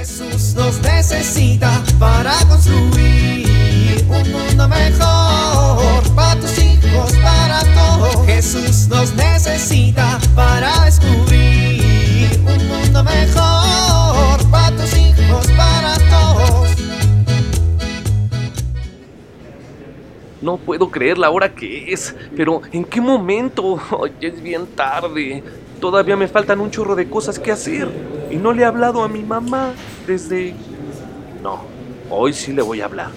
Jesús nos necesita para construir un mundo mejor para tus hijos, para todos. Jesús nos necesita para descubrir un mundo mejor para tus hijos, para todos. No puedo creer la hora que es, pero ¿en qué momento? Ya es bien tarde. Todavía me faltan un chorro de cosas que hacer. Y no le he hablado a mi mamá desde... No, hoy sí le voy a hablar.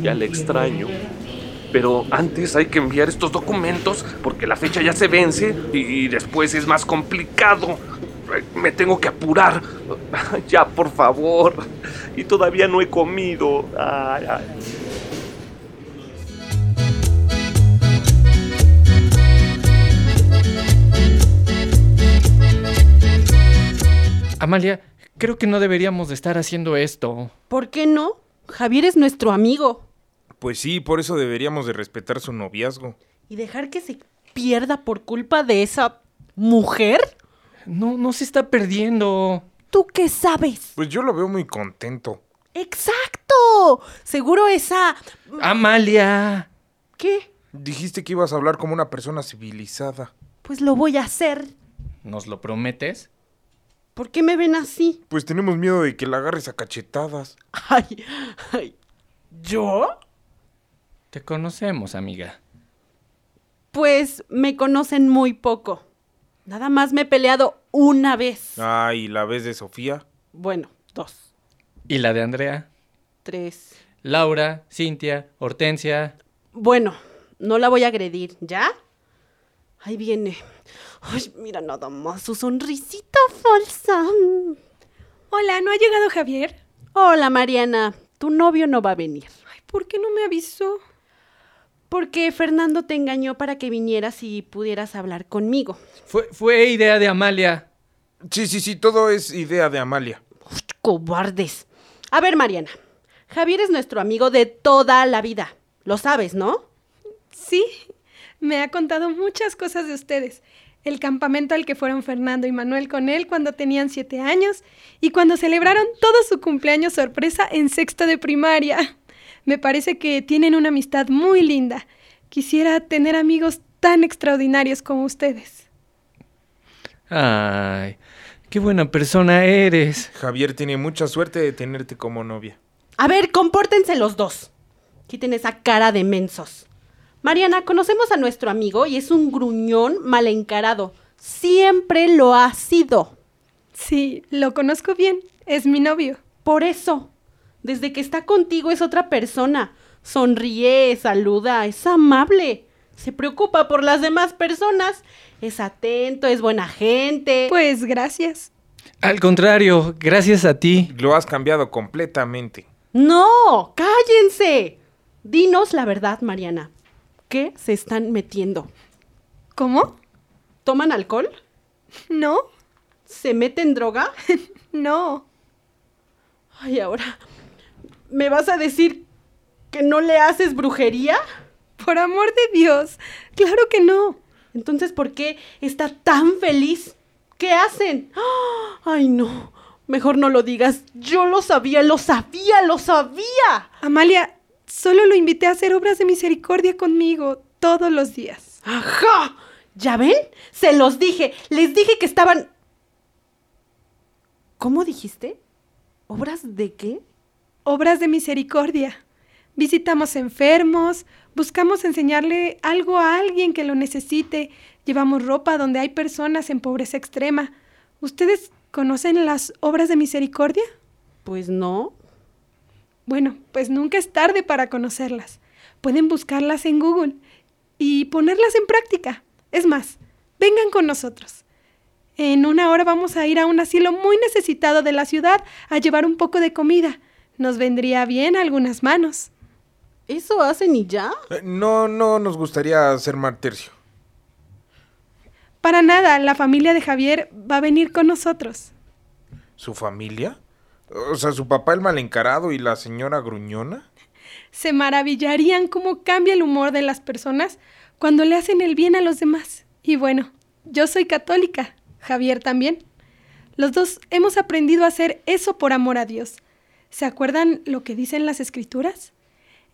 Ya le extraño. Pero antes hay que enviar estos documentos porque la fecha ya se vence y después es más complicado. Me tengo que apurar. Ya, por favor. Y todavía no he comido. Amalia, creo que no deberíamos de estar haciendo esto. ¿Por qué no? Javier es nuestro amigo. Pues sí, por eso deberíamos de respetar su noviazgo. ¿Y dejar que se pierda por culpa de esa mujer? No, no se está perdiendo. ¿Tú qué sabes? Pues yo lo veo muy contento. ¡Exacto! Seguro esa... Amalia. ¿Qué? Dijiste que ibas a hablar como una persona civilizada. Pues lo voy a hacer. ¿Nos lo prometes? ¿Por qué me ven así? Pues tenemos miedo de que la agarres a cachetadas. Ay, ay. ¿Yo? Te conocemos, amiga. Pues me conocen muy poco. Nada más me he peleado una vez. Ay, ¿la vez de Sofía? Bueno, dos, ¿Y la de Andrea? tres. Laura, Cintia, Hortensia. Bueno, no la voy a agredir, ¿ya? Ahí viene. Ay, mira nada más su sonrisita falsa. Hola, ¿no ha llegado Javier? Hola, Mariana. Tu novio no va a venir. Ay, ¿por qué no me avisó? Porque Fernando te engañó para que vinieras y pudieras hablar conmigo. Fue, fue idea de Amalia. Sí, sí, sí, todo es idea de Amalia. Uy, cobardes. A ver, Mariana. Javier es nuestro amigo de toda la vida. Lo sabes, ¿no? Sí, me ha contado muchas cosas de ustedes. El campamento al que fueron Fernando y Manuel con él cuando tenían siete años y cuando celebraron todo su cumpleaños sorpresa en sexto de primaria. Me parece que tienen una amistad muy linda. Quisiera tener amigos tan extraordinarios como ustedes. Ay, qué buena persona eres. Javier tiene mucha suerte de tenerte como novia. A ver, compórtense los dos. Quiten esa cara de mensos. Mariana, conocemos a nuestro amigo y es un gruñón mal encarado. Siempre lo ha sido. Sí, lo conozco bien. Es mi novio. Por eso, desde que está contigo es otra persona. Sonríe, saluda, es amable. Se preocupa por las demás personas. Es atento, es buena gente. Pues gracias. Al contrario, gracias a ti. Lo has cambiado completamente. No, cállense. Dinos la verdad, Mariana. ¿Qué se están metiendo? ¿Cómo? ¿Toman alcohol? ¿No? ¿Se meten droga? No. Ay, ahora. ¿Me vas a decir que no le haces brujería? Por amor de Dios. Claro que no. Entonces, ¿por qué está tan feliz? ¿Qué hacen? Ay, no. Mejor no lo digas. Yo lo sabía, lo sabía, lo sabía. Amalia, solo lo invité a hacer obras de misericordia conmigo todos los días. ¡Ajá! ¿Ya ven? Se los dije. Les dije que estaban... ¿Cómo dijiste? ¿Obras de qué? Obras de misericordia. Visitamos enfermos, buscamos enseñarle algo a alguien que lo necesite, llevamos ropa donde hay personas en pobreza extrema. ¿Ustedes conocen las obras de misericordia? Pues no. Bueno, pues nunca es tarde para conocerlas. Pueden buscarlas en Google y ponerlas en práctica. Es más, vengan con nosotros. En una hora vamos a ir a un asilo muy necesitado de la ciudad a llevar un poco de comida. Nos vendría bien algunas manos. ¿Eso hacen y ya? Eh, No, no nos gustaría hacer mal tercio. Para nada, la familia de Javier va a venir con nosotros. ¿Su familia? O sea, su papá el mal encarado y la señora gruñona. Se maravillarían cómo cambia el humor de las personas cuando le hacen el bien a los demás. Y bueno, yo soy católica, Javier también. Los dos hemos aprendido a hacer eso por amor a Dios. ¿Se acuerdan lo que dicen las escrituras?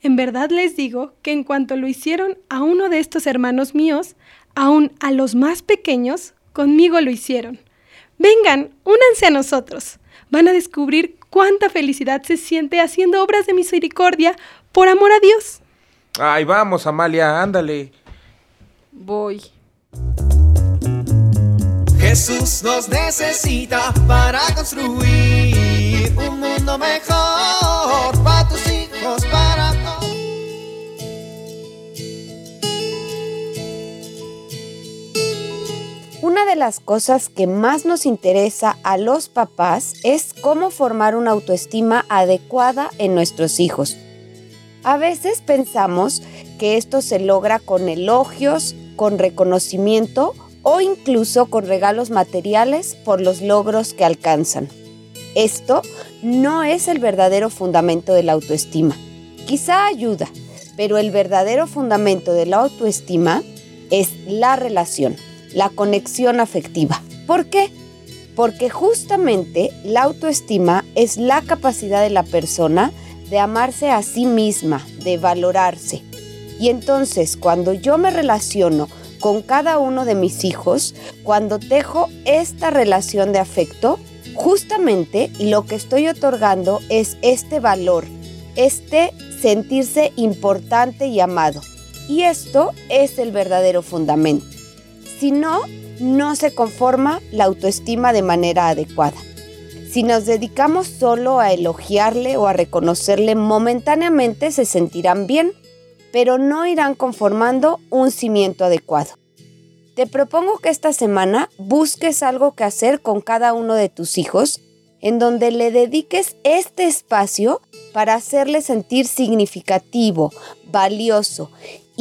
En verdad les digo que en cuanto lo hicieron a uno de estos hermanos míos, aun a los más pequeños, conmigo lo hicieron. Vengan, únanse a nosotros. Van a descubrir cuánta felicidad se siente haciendo obras de misericordia por amor a Dios. Ay, vamos, Amalia, ándale. Voy. Jesús nos necesita para construir un mundo mejor para tus hijos, para Una de las cosas que más nos interesa a los papás es cómo formar una autoestima adecuada en nuestros hijos. A veces pensamos que esto se logra con elogios, con reconocimiento o incluso con regalos materiales por los logros que alcanzan. Esto no es el verdadero fundamento de la autoestima. Quizá ayuda, pero el verdadero fundamento de la autoestima es la relación, la conexión afectiva. ¿Por qué? Porque justamente la autoestima es la capacidad de la persona de amarse a sí misma, de valorarse. Y entonces cuando yo me relaciono con cada uno de mis hijos, cuando tejo esta relación de afecto, justamente lo que estoy otorgando es este valor, este sentirse importante y amado. Y esto es el verdadero fundamento. Si no, no se conforma la autoestima de manera adecuada. Si nos dedicamos solo a elogiarle o a reconocerle momentáneamente se sentirán bien, pero no irán conformando un cimiento adecuado. Te propongo que esta semana busques algo que hacer con cada uno de tus hijos, en donde le dediques este espacio para hacerle sentir significativo, valioso,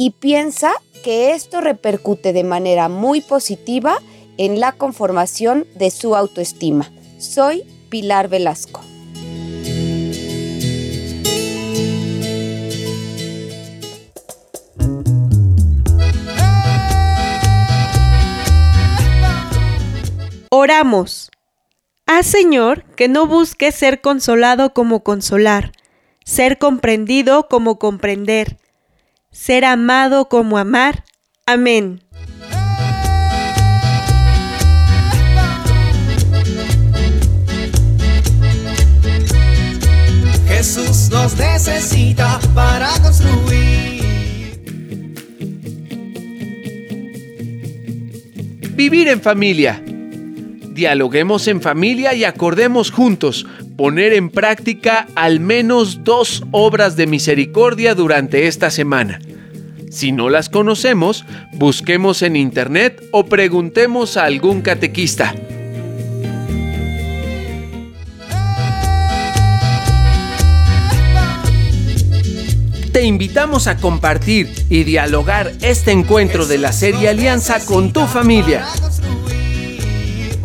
y piensa que esto repercute de manera muy positiva en la conformación de su autoestima. Soy Pilar Velasco. Oramos. Haz, Señor, que no busques ser consolado como consolar, ser comprendido como comprender, ser amado como amar. Amén. Jesús nos necesita para construir. Vivir en familia. Dialoguemos en familia y acordemos juntos poner en práctica al menos dos obras de misericordia durante esta semana. Si no las conocemos, busquemos en internet o preguntemos a algún catequista. Te invitamos a compartir y dialogar este encuentro de la serie Alianza con tu familia.